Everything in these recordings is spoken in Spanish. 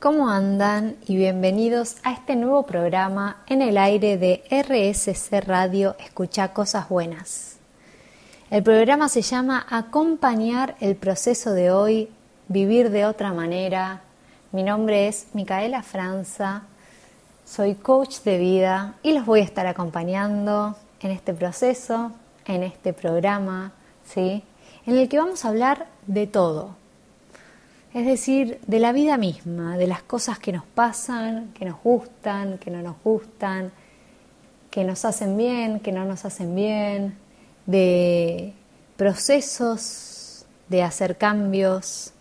¿cómo andan? Y bienvenidos a este nuevo programa en el aire de RSC Radio Escucha Cosas Buenas. El programa se llama Acompañar el proceso de hoy, vivir de otra manera. Mi nombre es Micaela Franza, soy coach de vida y los voy a estar acompañando en este proceso, en este programa, ¿sí? En el que vamos a hablar de todo es decir, de la vida misma, de las cosas que nos pasan, que nos gustan, que no nos gustan, que nos hacen bien, que no nos hacen bien, de procesos de hacer cambios,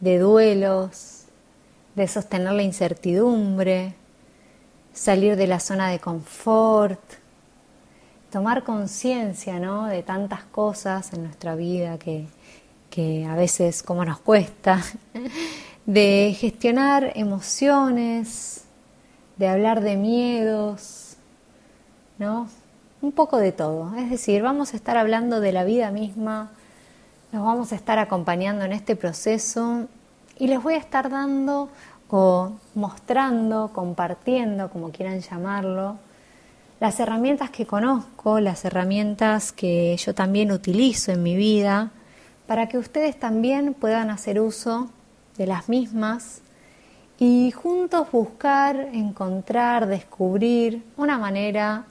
de duelos, de sostener la incertidumbre, salir de la zona de confort, tomar conciencia ¿no? de tantas cosas en nuestra vida que, que a veces como nos cuesta, de gestionar emociones, de hablar de miedos, ¿no? Un poco de todo. Es decir, vamos a estar hablando de la vida misma, nos vamos a estar acompañando en este proceso y les voy a estar dando o mostrando, compartiendo, como quieran llamarlo, las herramientas que conozco, las herramientas que yo también utilizo en mi vida para que ustedes también puedan hacer uso de las mismas y juntos buscar, encontrar, descubrir una manera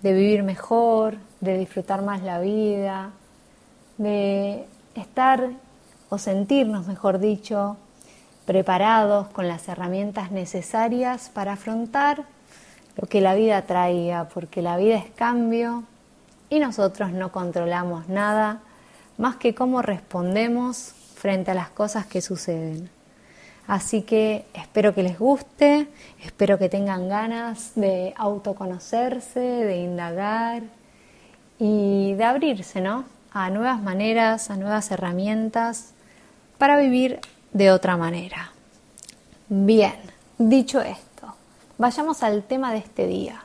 de vivir mejor, de disfrutar más la vida, de estar o sentirnos, mejor dicho, preparados con las herramientas necesarias para afrontar lo que la vida traiga, porque la vida es cambio y nosotros no controlamos nada más que cómo respondemos frente a las cosas que suceden. Así que espero que les guste, espero que tengan ganas de autoconocerse, de indagar y de abrirse ¿no? a nuevas maneras, a nuevas herramientas para vivir de otra manera. Bien, dicho esto, vayamos al tema de este día.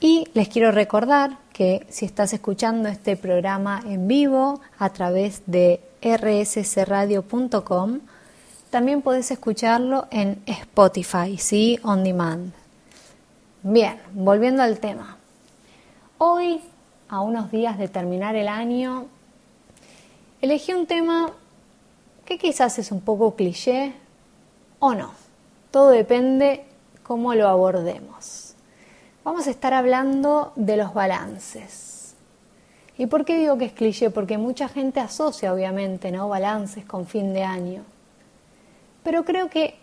Y les quiero recordar que si estás escuchando este programa en vivo a través de rssradio.com, también puedes escucharlo en Spotify, ¿sí? On demand. Bien, volviendo al tema. Hoy, a unos días de terminar el año, elegí un tema que quizás es un poco cliché o no. Todo depende cómo lo abordemos vamos a estar hablando de los balances. ¿Y por qué digo que es cliché? Porque mucha gente asocia, obviamente, ¿no? Balances con fin de año. Pero creo que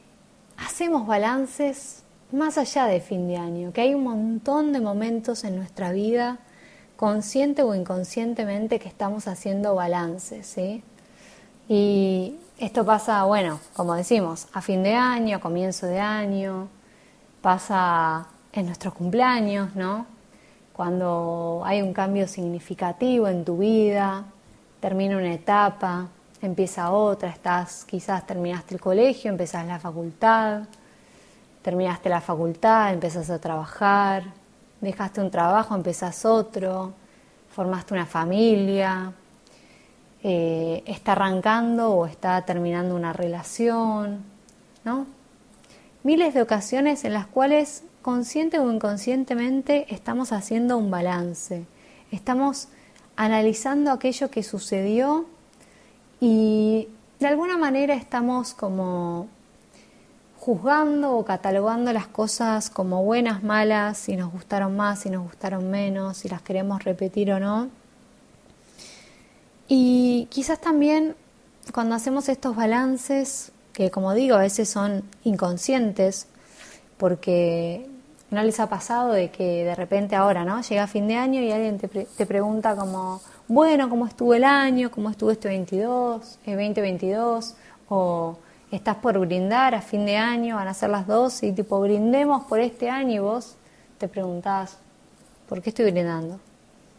hacemos balances más allá de fin de año, que hay un montón de momentos en nuestra vida, consciente o inconscientemente, que estamos haciendo balances. Y esto pasa, bueno, como decimos, a fin de año, a comienzo de año, pasa en nuestros cumpleaños, ¿no? Cuando hay un cambio significativo en tu vida, termina una etapa, empieza otra, estás, quizás terminaste el colegio, empezás la facultad, terminaste la facultad, empezás a trabajar, dejaste un trabajo, empezás otro, formaste una familia, eh, está arrancando o está terminando una relación, ¿no? Miles de ocasiones en las cuales consciente o inconscientemente estamos haciendo un balance, estamos analizando aquello que sucedió y de alguna manera estamos como juzgando o catalogando las cosas como buenas, malas, si nos gustaron más, si nos gustaron menos, si las queremos repetir o no. Y quizás también cuando hacemos estos balances, que como digo a veces son inconscientes, porque ¿No les ha pasado de que de repente ahora, ¿no? Llega fin de año y alguien te, te pregunta como, bueno, ¿cómo estuvo el año? ¿Cómo estuvo este 22, el 2022? O estás por brindar a fin de año, van a ser las dos y tipo brindemos por este año y vos te preguntás, ¿por qué estoy brindando?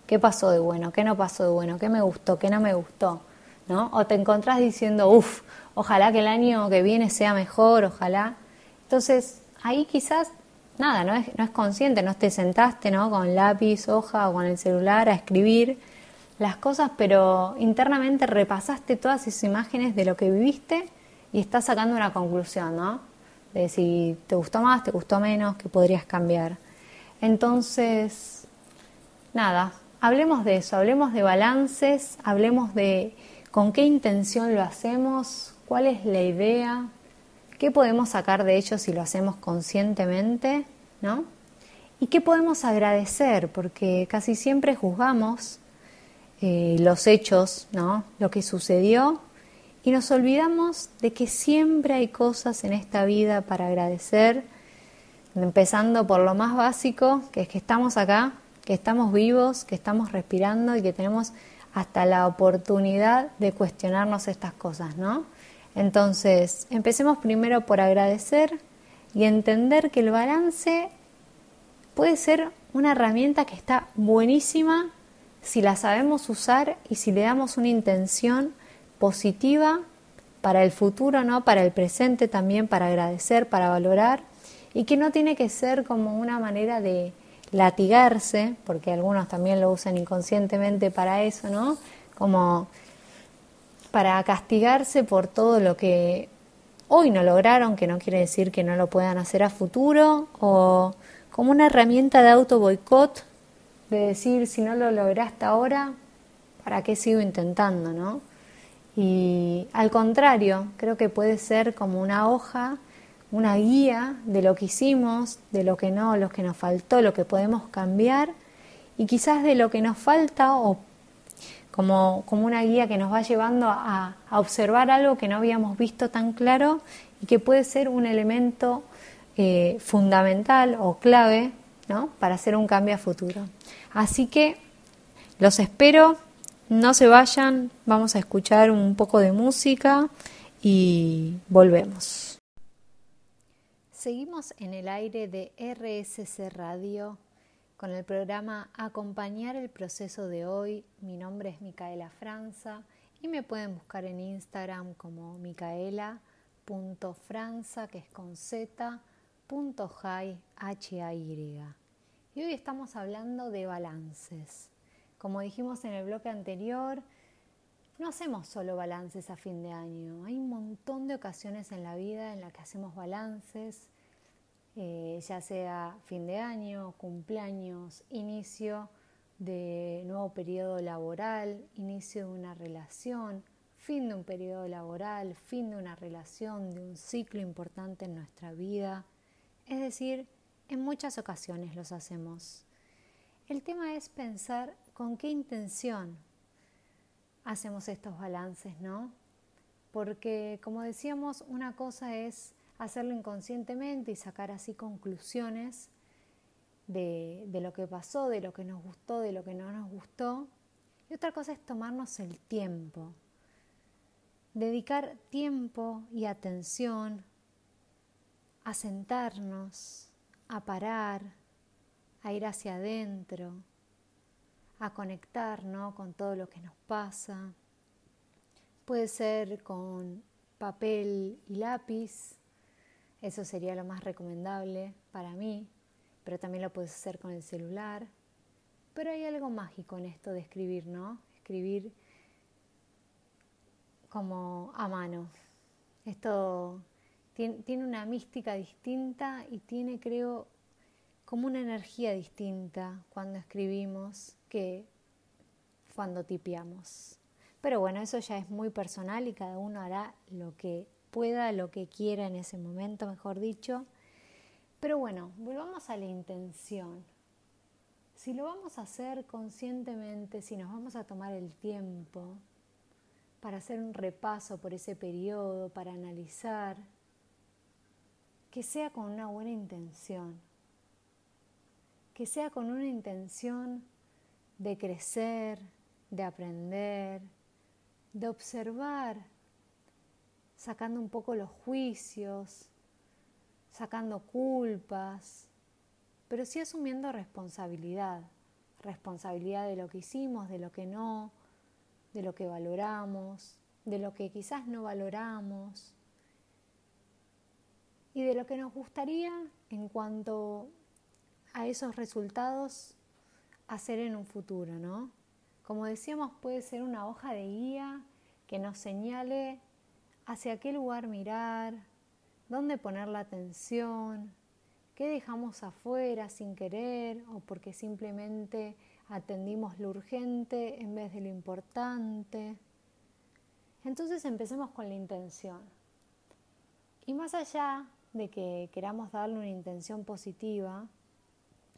¿Qué pasó de bueno? ¿Qué no pasó de bueno? ¿Qué me gustó? ¿Qué no me gustó? ¿No? O te encontrás diciendo, uff, ojalá que el año que viene sea mejor, ojalá. Entonces, ahí quizás nada, no es, consciente, no te sentaste ¿no? con lápiz, hoja o con el celular a escribir las cosas, pero internamente repasaste todas esas imágenes de lo que viviste y estás sacando una conclusión, ¿no? de si te gustó más, te gustó menos, que podrías cambiar. Entonces, nada, hablemos de eso, hablemos de balances, hablemos de con qué intención lo hacemos, cuál es la idea, qué podemos sacar de ello si lo hacemos conscientemente, ¿no? Y qué podemos agradecer, porque casi siempre juzgamos eh, los hechos, ¿no? Lo que sucedió y nos olvidamos de que siempre hay cosas en esta vida para agradecer, empezando por lo más básico, que es que estamos acá, que estamos vivos, que estamos respirando y que tenemos hasta la oportunidad de cuestionarnos estas cosas, ¿no? Entonces, empecemos primero por agradecer y entender que el balance puede ser una herramienta que está buenísima si la sabemos usar y si le damos una intención positiva para el futuro, ¿no? Para el presente también, para agradecer, para valorar y que no tiene que ser como una manera de latigarse, porque algunos también lo usan inconscientemente para eso, ¿no? Como para castigarse por todo lo que hoy no lograron, que no quiere decir que no lo puedan hacer a futuro, o como una herramienta de auto boicot, de decir, si no lo lograste ahora, ¿para qué sigo intentando, no? Y al contrario, creo que puede ser como una hoja, una guía de lo que hicimos, de lo que no, lo que nos faltó, lo que podemos cambiar y quizás de lo que nos falta o como, como una guía que nos va llevando a, observar algo que no habíamos visto tan claro y que puede ser un elemento eh, fundamental o clave ¿no? para hacer un cambio a futuro. Así que los espero no se vayan, vamos a escuchar un poco de música y volvemos. Seguimos en el aire de RSC Radio con el programa Acompañar el proceso de hoy. Mi nombre es Micaela Franza y me pueden buscar en Instagram como micaela.franza, que es con z, punto H -A -Y. Y hoy estamos hablando de balances. Como dijimos en el bloque anterior, no hacemos solo balances a fin de año. Hay un montón de ocasiones en la vida en las que hacemos balances, eh, ya sea fin de año, cumpleaños, inicio de nuevo periodo laboral, inicio de una relación, fin de un periodo laboral, fin de una relación, de un ciclo importante en nuestra vida. Es decir, en muchas ocasiones los hacemos. El tema es pensar con qué intención hacemos estos balances, ¿no? Porque, como decíamos, una cosa es hacerlo inconscientemente y sacar así conclusiones de, lo que pasó, de lo que nos gustó, de lo que no nos gustó. Y otra cosa es tomarnos el tiempo, dedicar tiempo y atención a sentarnos, a parar, a ir hacia adentro, a conectar con todo lo que nos pasa. Puede ser con papel y lápiz, eso sería lo más recomendable para mí, pero también lo puedes hacer con el celular. Pero hay algo mágico en esto de escribir, ¿no? Escribir como a mano. Esto tiene, una mística distinta y tiene, creo, como una energía distinta cuando escribimos que cuando tipeamos. Pero bueno, eso ya es muy personal y cada uno hará lo que pueda, lo que quiera en ese momento, mejor dicho. Pero bueno, volvamos a la intención. Si lo vamos a hacer conscientemente, si nos vamos a tomar el tiempo para hacer un repaso por ese periodo, para analizar, que sea con una buena intención que sea con una intención de crecer, de aprender, de observar, sacando un poco los juicios, sacando culpas, pero sí asumiendo responsabilidad, responsabilidad de lo que hicimos, de lo que no, de lo que valoramos, de lo que quizás no valoramos y de lo que nos gustaría en cuanto a esos resultados hacer en un futuro, ¿no? Como decíamos, puede ser una hoja de guía que nos señale hacia qué lugar mirar, dónde poner la atención, qué dejamos afuera sin querer o porque simplemente atendimos lo urgente en vez de lo importante. Entonces empecemos con la intención. Y más allá de que queramos darle una intención positiva,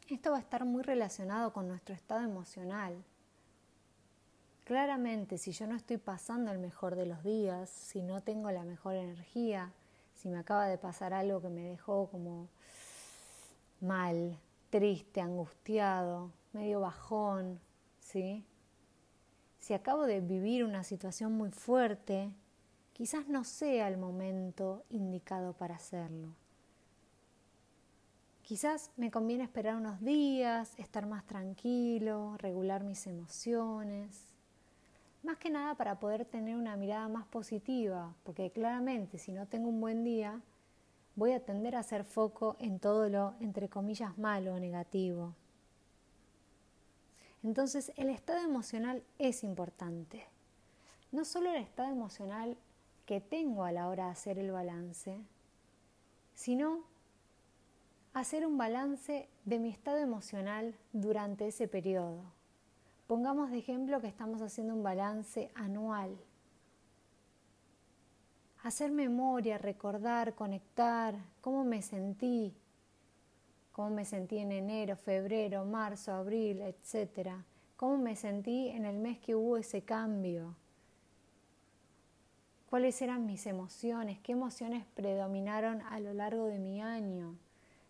esto va a estar muy relacionado con nuestro estado emocional. Claramente, si yo no estoy pasando el mejor de los días, si no tengo la mejor energía, si me acaba de pasar algo que me dejó como mal, triste, angustiado, medio bajón, ¿sí? Si acabo de vivir una situación muy fuerte, quizás no sea el momento indicado para hacerlo. Quizás me conviene esperar unos días, estar más tranquilo, regular mis emociones. Más que nada para poder tener una mirada más positiva, porque claramente si no tengo un buen día, voy a tender a hacer foco en todo lo, entre comillas, malo o negativo. Entonces el estado emocional es importante. No solo el estado emocional que tengo a la hora de hacer el balance, sino hacer un balance de mi estado emocional durante ese periodo. Pongamos de ejemplo que estamos haciendo un balance anual. Hacer memoria, recordar, conectar, cómo me sentí, cómo me sentí en enero, febrero, marzo, abril, etc. Cómo me sentí en el mes que hubo ese cambio. Cuáles eran mis emociones, qué emociones predominaron a lo largo de mi año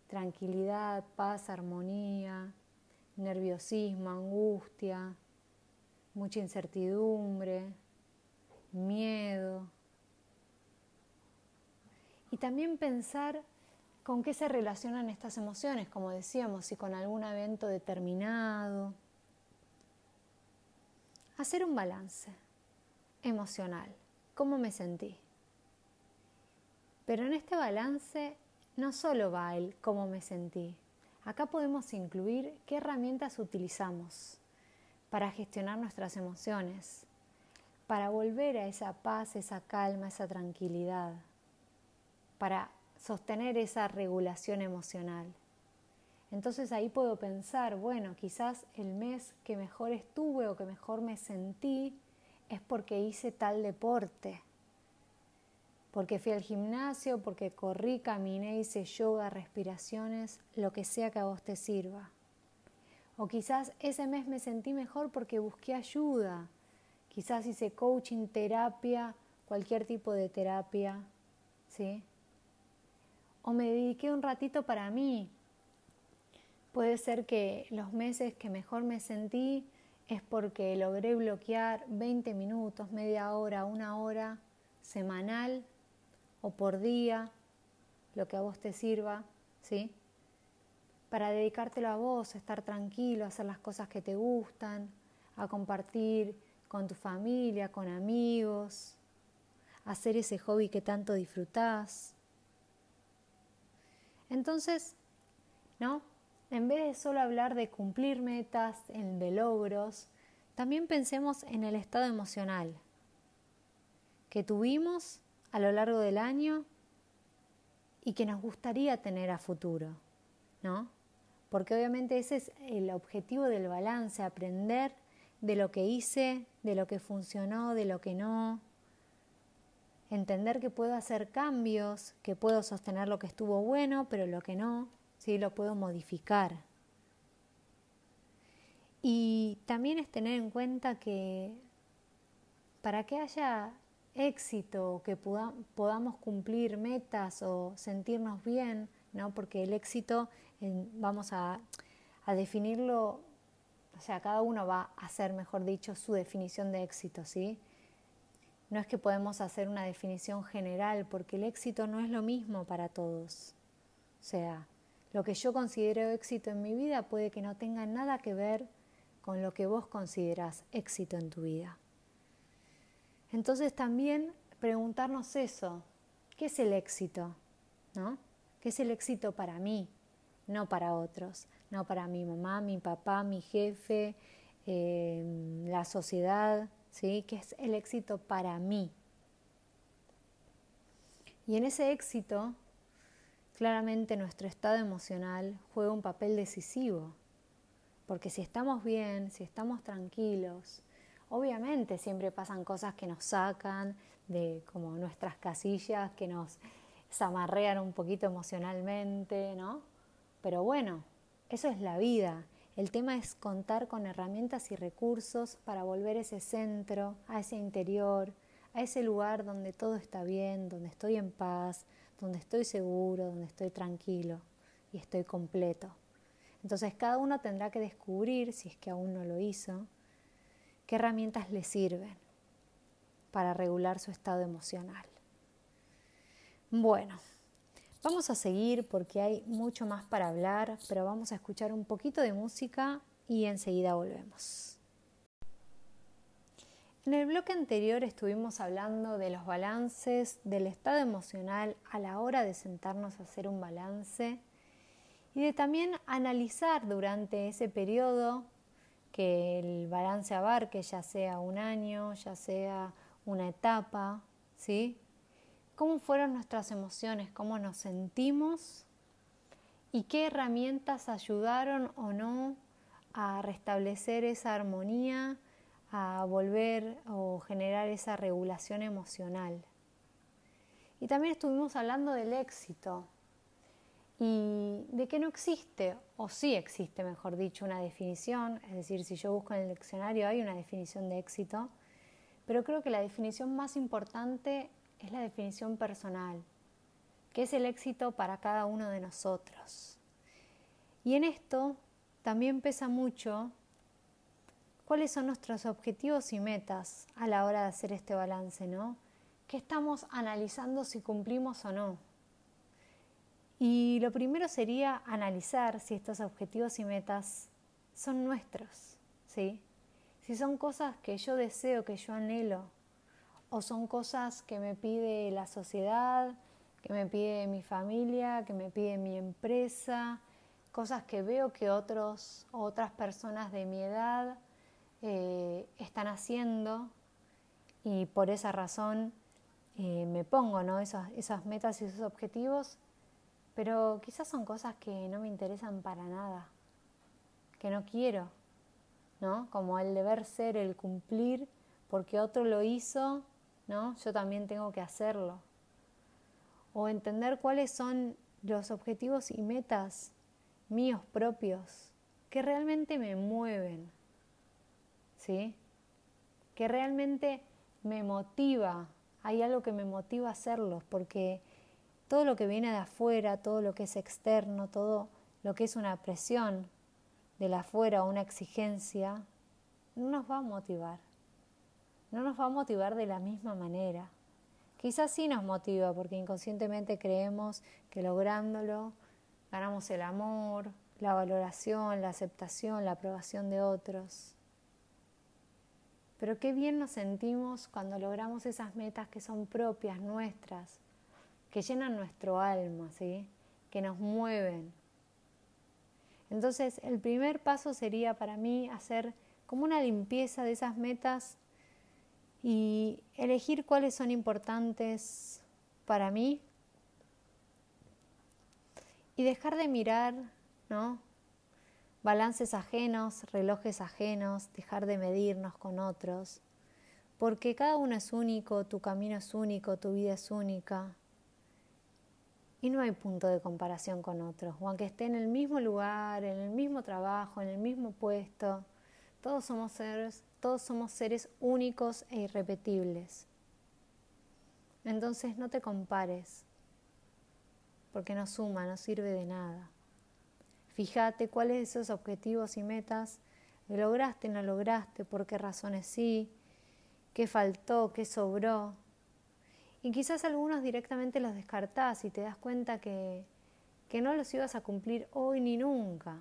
tranquilidad, paz, armonía, nerviosismo, angustia, mucha incertidumbre, miedo. Y también pensar con qué se relacionan estas emociones, como decíamos, si con algún evento determinado. Hacer un balance emocional, cómo me sentí. Pero en este balance no solo va el cómo me sentí. Acá podemos incluir qué herramientas utilizamos para gestionar nuestras emociones, para volver a esa paz, esa calma, esa tranquilidad, para sostener esa regulación emocional. Entonces ahí puedo pensar, bueno, quizás el mes que mejor estuve o que mejor me sentí es porque hice tal deporte porque fui al gimnasio, porque corrí, caminé, hice yoga, respiraciones, lo que sea que a vos te sirva. O quizás ese mes me sentí mejor porque busqué ayuda. Quizás hice coaching, terapia, cualquier tipo de terapia, ¿sí? O me dediqué un ratito para mí. Puede ser que los meses que mejor me sentí es porque logré bloquear 20 minutos, media hora, una hora semanal o por día, lo que a vos te sirva, ¿sí? Para dedicártelo a vos, estar tranquilo, hacer las cosas que te gustan, a compartir con tu familia, con amigos, hacer ese hobby que tanto disfrutás. Entonces, ¿no? En vez de solo hablar de cumplir metas, de logros, también pensemos en el estado emocional que tuvimos a lo largo del año y que nos gustaría tener a futuro, ¿no? Porque obviamente ese es el objetivo del balance, aprender de lo que hice, de lo que funcionó, de lo que no, entender que puedo hacer cambios, que puedo sostener lo que estuvo bueno, pero lo que no, sí lo puedo modificar. Y también es tener en cuenta que para que haya éxito, que podamos cumplir metas o sentirnos bien, ¿no? Porque el éxito, vamos a, a, definirlo, o sea, cada uno va a hacer, mejor dicho, su definición de éxito, ¿sí? No es que podemos hacer una definición general, porque el éxito no es lo mismo para todos. O sea, lo que yo considero éxito en mi vida puede que no tenga nada que ver con lo que vos considerás éxito en tu vida. Entonces también preguntarnos eso, ¿qué es el éxito? ¿No? ¿Qué es el éxito para mí? No para otros, no para mi mamá, mi papá, mi jefe, eh, la sociedad, ¿sí? ¿Qué es el éxito para mí? Y en ese éxito claramente nuestro estado emocional juega un papel decisivo. Porque si estamos bien, si estamos tranquilos, obviamente siempre pasan cosas que nos sacan de como nuestras casillas, que nos zamarrean un poquito emocionalmente, ¿no? Pero bueno, eso es la vida. El tema es contar con herramientas y recursos para volver ese centro, a ese interior, a ese lugar donde todo está bien, donde estoy en paz, donde estoy seguro, donde estoy tranquilo y estoy completo. Entonces cada uno tendrá que descubrir, si es que aún no lo hizo, qué herramientas le sirven para regular su estado emocional. Bueno, vamos a seguir porque hay mucho más para hablar, pero vamos a escuchar un poquito de música y enseguida volvemos. En el bloque anterior estuvimos hablando de los balances, del estado emocional a la hora de sentarnos a hacer un balance y de también analizar durante ese periodo que el balance abarque, ya sea un año, ya sea una etapa, ¿sí? ¿Cómo fueron nuestras emociones? ¿Cómo nos sentimos? ¿Y qué herramientas ayudaron o no a restablecer esa armonía? a volver o generar esa regulación emocional. Y también estuvimos hablando del éxito y de que no existe, o sí existe, mejor dicho, una definición, es decir, si yo busco en el diccionario hay una definición de éxito, pero creo que la definición más importante es la definición personal, que es el éxito para cada uno de nosotros. Y en esto también pesa mucho cuáles son nuestros objetivos y metas a la hora de hacer este balance, ¿no? ¿Qué estamos analizando si cumplimos o no? Y lo primero sería analizar si estos objetivos y metas son nuestros, ¿sí? Si son cosas que yo deseo, que yo anhelo, o son cosas que me pide la sociedad, que me pide mi familia, que me pide mi empresa, cosas que veo que otros otras personas de mi edad eh, están haciendo y por esa razón eh, me pongo ¿no? esas, esas metas y esos objetivos, pero quizás son cosas que no me interesan para nada, que no quiero, ¿no? Como el deber ser, el cumplir, porque otro lo hizo, ¿no? Yo también tengo que hacerlo. O entender cuáles son los objetivos y metas míos propios que realmente me mueven, ¿sí? Que realmente me motiva, hay algo que me motiva a hacerlos, porque todo lo que viene de afuera, todo lo que es externo, todo lo que es una presión de la afuera o una exigencia, no nos va a motivar. No nos va a motivar de la misma manera. Quizás sí nos motiva porque inconscientemente creemos que lográndolo ganamos el amor, la valoración, la aceptación, la aprobación de otros. Pero qué bien nos sentimos cuando logramos esas metas que son propias, nuestras, que llenan nuestro alma, ¿sí? que nos mueven. Entonces, el primer paso sería para mí hacer como una limpieza de esas metas y elegir cuáles son importantes para mí y dejar de mirar, ¿no? balances ajenos, relojes ajenos, dejar de medirnos con otros, porque cada uno es único, tu camino es único, tu vida es única. Y no hay punto de comparación con otros, o aunque esté en el mismo lugar, en el mismo trabajo, en el mismo puesto, todos somos seres, todos somos seres únicos e irrepetibles. Entonces no te compares, porque no suma, no sirve de nada. Fíjate cuáles esos objetivos y metas lograste, no lograste, por qué razones sí, qué faltó, qué sobró. Y quizás algunos directamente los descartás y te das cuenta que, que no los ibas a cumplir hoy ni nunca,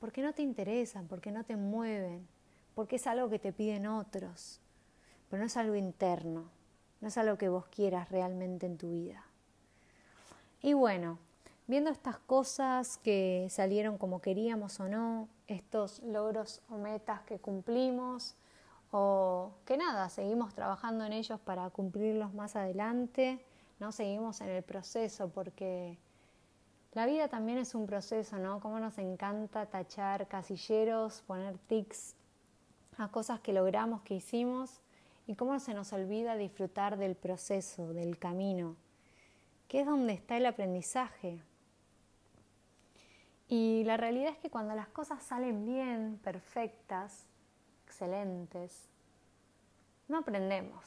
porque no te interesan, porque no te mueven, porque es algo que te piden otros, pero no es algo interno, no es algo que vos quieras realmente en tu vida. Y bueno, viendo estas cosas que salieron como queríamos o no, estos logros o metas que cumplimos, o que nada, seguimos trabajando en ellos para cumplirlos más adelante, no seguimos en el proceso porque La vida también es un proceso, ¿no? Cómo nos encanta tachar casilleros, poner tics a cosas que logramos, que hicimos, y cómo se nos olvida disfrutar del proceso, del camino, que es donde está el aprendizaje. Y la realidad es que cuando las cosas salen bien, perfectas, no aprendemos.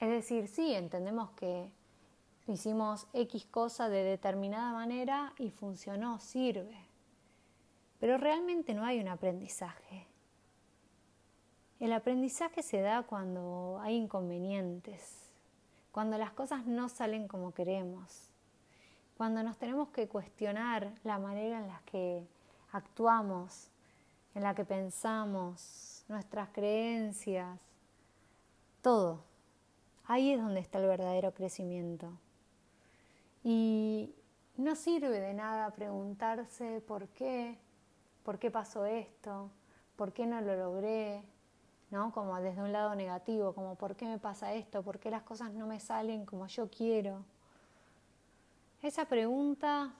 Es decir, sí, entendemos que hicimos X cosa de determinada manera y funcionó, sirve. Pero realmente no hay un aprendizaje. El aprendizaje se da cuando hay inconvenientes, cuando las cosas no salen como queremos, cuando nos tenemos que cuestionar la manera en la que actuamos, en la que pensamos, nuestras creencias, todo. Ahí es donde está el verdadero crecimiento. Y no sirve de nada preguntarse por qué, por qué pasó esto, por qué no lo logré, ¿no? Como desde un lado negativo, como por qué me pasa esto, por qué las cosas no me salen como yo quiero. Esa pregunta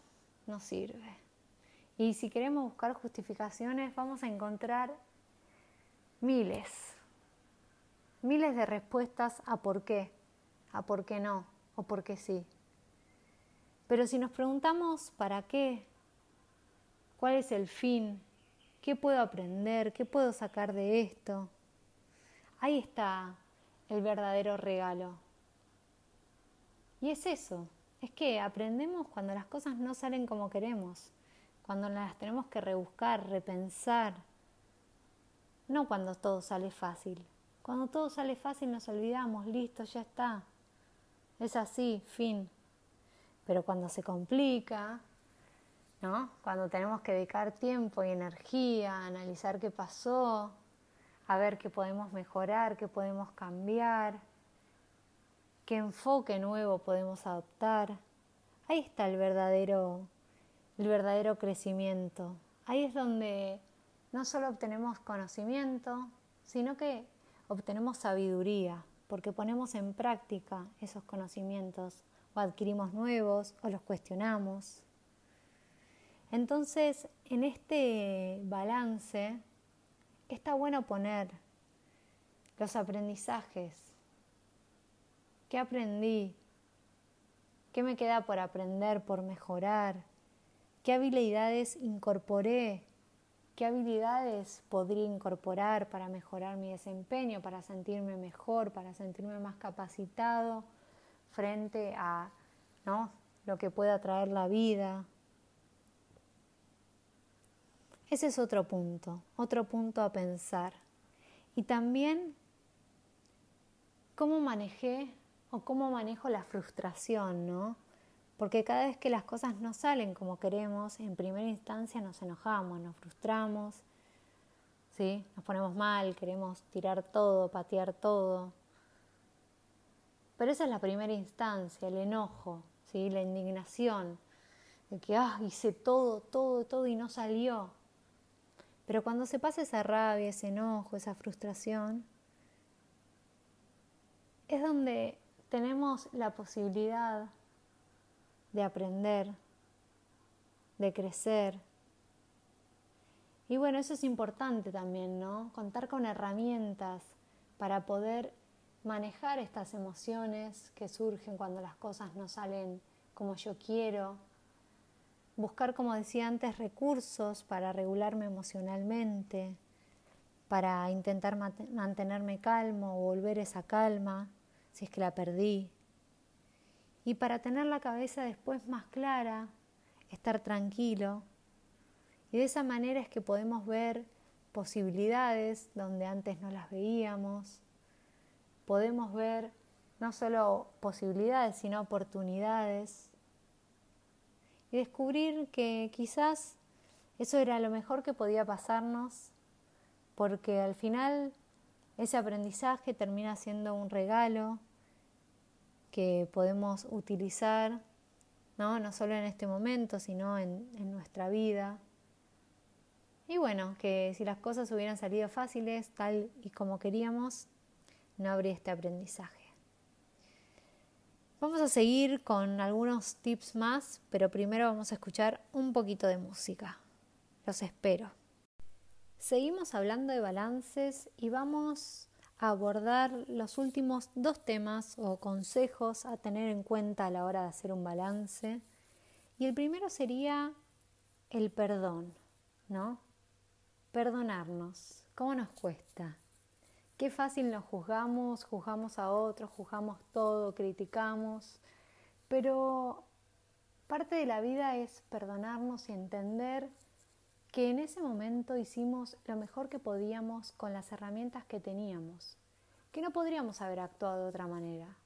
no sirve. Y si queremos buscar justificaciones, vamos a encontrar miles, miles de respuestas a por qué, a por qué no o por qué sí. Pero si nos preguntamos para qué, cuál es el fin, qué puedo aprender, qué puedo sacar de esto, ahí está el verdadero regalo. Y es eso, es que aprendemos cuando las cosas no salen como queremos, cuando las tenemos que rebuscar, repensar, no cuando todo sale fácil. Cuando todo sale fácil nos olvidamos, listo, ya está. Es así, fin. Pero cuando se complica, ¿no? Cuando tenemos que dedicar tiempo y energía a analizar qué pasó, a ver qué podemos mejorar, qué podemos cambiar, qué enfoque nuevo podemos adoptar. Ahí está el verdadero, el verdadero crecimiento. Ahí es donde no solo obtenemos conocimiento, sino que obtenemos sabiduría, porque ponemos en práctica esos conocimientos o adquirimos nuevos o los cuestionamos. Entonces, en este balance está bueno poner los aprendizajes. ¿Qué aprendí? ¿Qué me queda por aprender, por mejorar? ¿Qué habilidades incorporé? ¿Qué habilidades podría incorporar para mejorar mi desempeño, para sentirme mejor, para sentirme más capacitado frente a ¿no? lo que pueda traer la vida. Ese es otro punto, otro punto a pensar. Y también cómo manejé o cómo manejo la frustración, ¿no? Porque cada vez que las cosas no salen como queremos, en primera instancia nos enojamos, nos frustramos, ¿sí? Nos ponemos mal, queremos tirar todo, patear todo. Pero esa es la primera instancia, el enojo, ¿sí? la indignación, de que ah, hice todo, todo, todo y no salió. Pero cuando se pasa esa rabia, ese enojo, esa frustración, es donde tenemos la posibilidad de aprender, de crecer. Y bueno, eso es importante también, ¿no? Contar con herramientas para poder manejar estas emociones que surgen cuando las cosas no salen como yo quiero, buscar, como decía antes, recursos para regularme emocionalmente, para intentar mantenerme calmo o volver esa calma si es que la perdí, y para tener la cabeza después más clara, estar tranquilo. Y de esa manera es que podemos ver posibilidades donde antes no las veíamos, podemos ver no solo posibilidades, sino oportunidades. Y descubrir que quizás eso era lo mejor que podía pasarnos, porque al final ese aprendizaje termina siendo un regalo que podemos utilizar, ¿no? no solo en este momento, sino en, en nuestra vida. Y bueno, que si las cosas hubieran salido fáciles, tal y como queríamos, no habría este aprendizaje. Vamos a seguir con algunos tips más, pero primero vamos a escuchar un poquito de música. Los espero. Seguimos hablando de balances y vamos abordar los últimos dos temas o consejos a tener en cuenta a la hora de hacer un balance. Y el primero sería el perdón, ¿no? Perdonarnos. ¿Cómo nos cuesta? Qué fácil nos juzgamos, juzgamos a otros, juzgamos todo, criticamos, pero parte de la vida es perdonarnos y entender que en ese momento hicimos lo mejor que podíamos con las herramientas que teníamos, que no podríamos haber actuado de otra manera,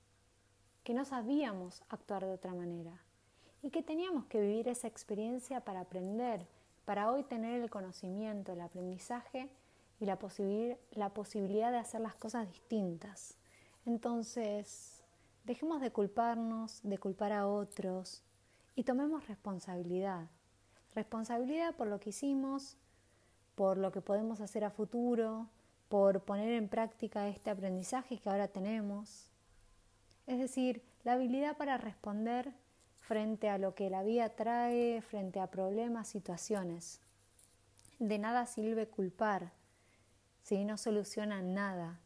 que no sabíamos actuar de otra manera y que teníamos que vivir esa experiencia para aprender, para hoy tener el conocimiento, el aprendizaje y la, la posibilidad de hacer las cosas distintas. Entonces, dejemos de culparnos, de culpar a otros y tomemos responsabilidad Responsabilidad por lo que hicimos, por lo que podemos hacer a futuro, por poner en práctica este aprendizaje que ahora tenemos. Es decir, la habilidad para responder frente a lo que la vida trae, frente a problemas, situaciones. De nada sirve culpar si no solucionan nada.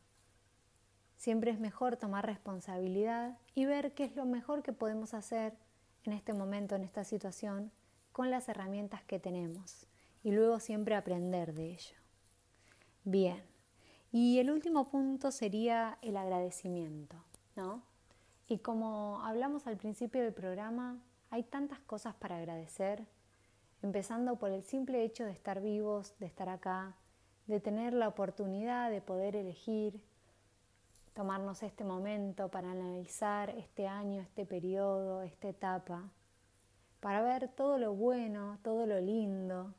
Siempre es mejor tomar responsabilidad y ver qué es lo mejor que podemos hacer en este momento, en esta situación, con las herramientas que tenemos y luego siempre aprender de ello. Bien, y el último punto sería el agradecimiento, ¿no? Y como hablamos al principio del programa, hay tantas cosas para agradecer, empezando por el simple hecho de estar vivos, de estar acá, de tener la oportunidad de poder elegir, tomarnos este momento para analizar este año, este periodo, esta etapa para ver todo lo bueno, todo lo lindo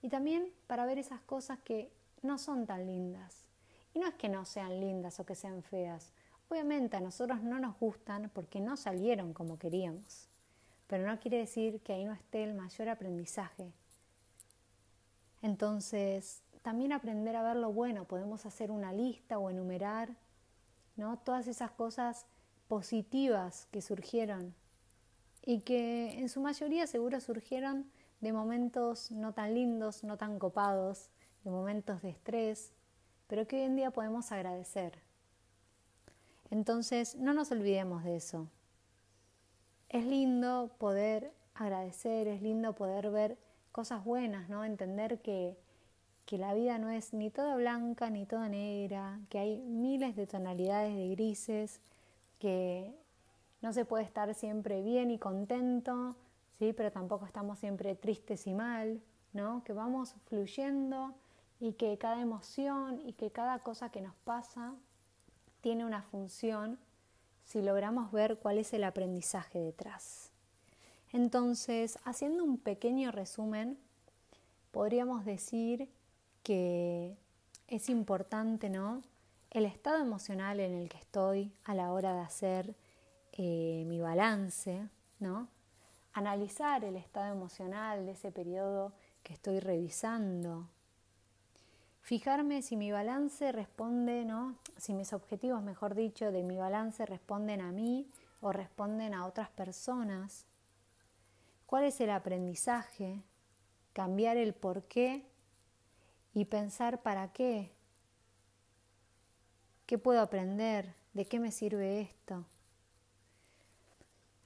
y también para ver esas cosas que no son tan lindas. Y no es que no sean lindas o que sean feas, obviamente a nosotros no nos gustan porque no salieron como queríamos, pero no quiere decir que ahí no esté el mayor aprendizaje. Entonces, también aprender a ver lo bueno, podemos hacer una lista o enumerar ¿no? todas esas cosas positivas que surgieron y que en su mayoría seguro surgieron de momentos no tan lindos, no tan copados, de momentos de estrés, pero que hoy en día podemos agradecer. Entonces, no nos olvidemos de eso. Es lindo poder agradecer, es lindo poder ver cosas buenas, ¿no? Entender que, que la vida no es ni toda blanca ni toda negra, que hay miles de tonalidades de grises, que no se puede estar siempre bien y contento, ¿sí? pero tampoco estamos siempre tristes y mal, ¿no? que vamos fluyendo y que cada emoción y que cada cosa que nos pasa tiene una función si logramos ver cuál es el aprendizaje detrás. Entonces, haciendo un pequeño resumen, podríamos decir que es importante, ¿no? El estado emocional en el que estoy a la hora de hacer eh, mi balance, ¿no? Analizar el estado emocional de ese periodo que estoy revisando. Fijarme si mi balance responde, ¿no? Si mis objetivos, mejor dicho, de mi balance responden a mí o responden a otras personas. ¿Cuál es el aprendizaje? Cambiar el por qué y pensar para qué. ¿Qué puedo aprender? ¿De qué me sirve esto?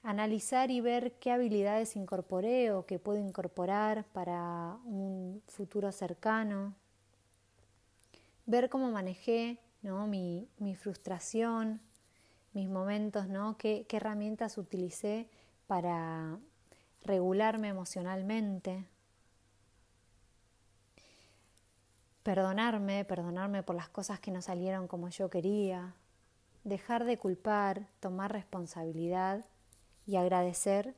Analizar y ver qué habilidades incorporé o que puedo incorporar para un futuro cercano, ver cómo manejé ¿no? mi, frustración, mis momentos, ¿no? qué, qué herramientas utilicé para regularme emocionalmente, perdonarme, perdonarme por las cosas que no salieron como yo quería, dejar de culpar, tomar responsabilidad y agradecer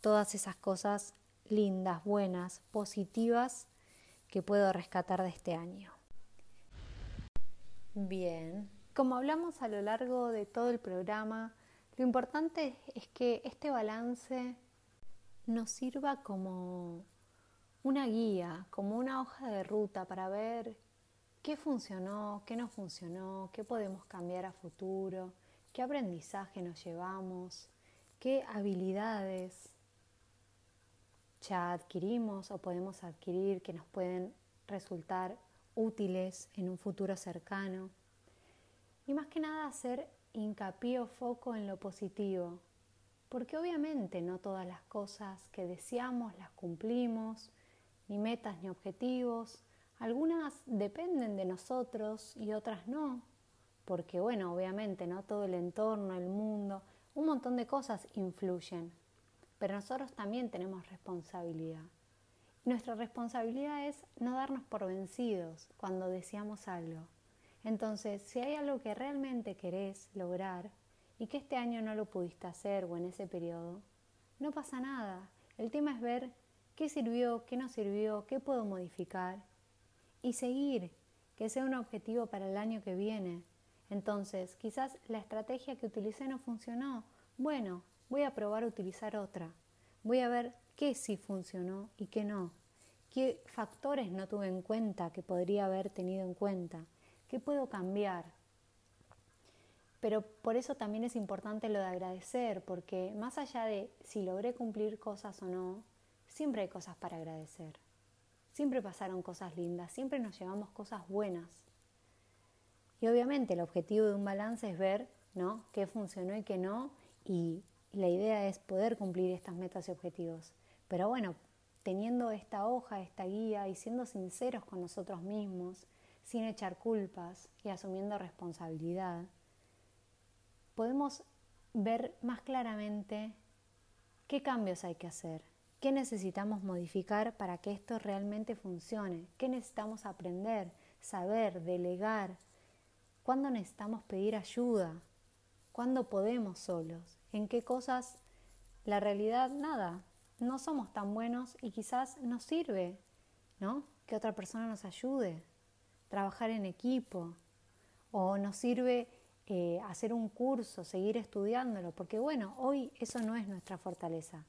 todas esas cosas lindas, buenas, positivas que puedo rescatar de este año. Bien, como hablamos a lo largo de todo el programa, lo importante es que este balance nos sirva como una guía, como una hoja de ruta para ver qué funcionó, qué no funcionó, qué podemos cambiar a futuro, qué aprendizaje nos llevamos, qué habilidades ya adquirimos o podemos adquirir que nos pueden resultar útiles en un futuro cercano. Y más que nada hacer hincapié o foco en lo positivo, porque obviamente no todas las cosas que deseamos las cumplimos, ni metas ni objetivos, algunas dependen de nosotros y otras no, porque bueno, obviamente no todo el entorno, el mundo, un montón de cosas influyen, pero nosotros también tenemos responsabilidad. Nuestra responsabilidad es no darnos por vencidos cuando deseamos algo. Entonces, si hay algo que realmente querés lograr y que este año no lo pudiste hacer o en ese periodo, no pasa nada. El tema es ver qué sirvió, qué no sirvió, qué puedo modificar y seguir, que sea un objetivo para el año que viene. Entonces, quizás la estrategia que utilicé no funcionó. Bueno, voy a probar a utilizar otra. Voy a ver qué sí funcionó y qué no. ¿Qué factores no tuve en cuenta que podría haber tenido en cuenta? ¿Qué puedo cambiar? Pero por eso también es importante lo de agradecer, porque más allá de si logré cumplir cosas o no, siempre hay cosas para agradecer. Siempre pasaron cosas lindas, siempre nos llevamos cosas buenas. Y obviamente el objetivo de un balance es ver ¿no? qué funcionó y qué no, y la idea es poder cumplir estas metas y objetivos. Pero bueno, teniendo esta hoja, esta guía y siendo sinceros con nosotros mismos, sin echar culpas y asumiendo responsabilidad, podemos ver más claramente qué cambios hay que hacer, qué necesitamos modificar para que esto realmente funcione, qué necesitamos aprender, saber, delegar, cuándo necesitamos pedir ayuda, cuándo podemos solos, en qué cosas la realidad nada, no somos tan buenos y quizás nos sirve, ¿no? Que otra persona nos ayude, trabajar en equipo, o nos sirve eh, hacer un curso, seguir estudiándolo, porque bueno, hoy eso no es nuestra fortaleza,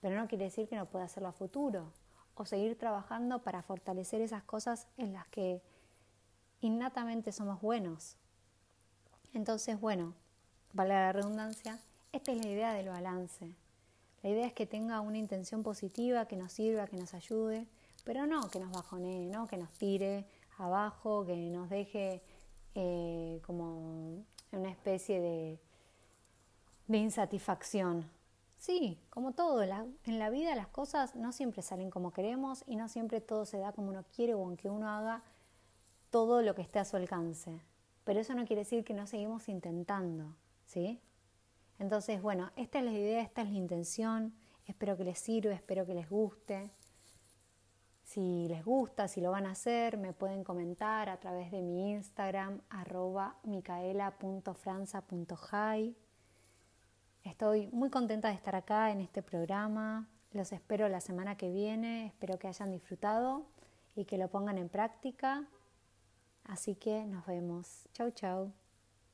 pero no quiere decir que no pueda hacerlo a futuro, o seguir trabajando para fortalecer esas cosas en las que innatamente somos buenos. Entonces, bueno, vale la redundancia, esta es la idea del balance. La idea es que tenga una intención positiva, que nos sirva, que nos ayude, pero no que nos bajonee, no que nos tire abajo, que nos deje eh, como una especie de, de insatisfacción. Sí, como todo, en la vida las cosas no siempre salen como queremos y no siempre todo se da como uno quiere o aunque uno haga todo lo que esté a su alcance. Pero eso no quiere decir que no seguimos intentando, ¿sí? Entonces, bueno, esta es la idea, esta es la intención. Espero que les sirva, espero que les guste. Si les gusta, si lo van a hacer, me pueden comentar a través de mi Instagram, arroba. Estoy muy contenta de estar acá en este programa. Los espero la semana que viene. Espero que hayan disfrutado y que lo pongan en práctica. Así que nos vemos. Chau, chau.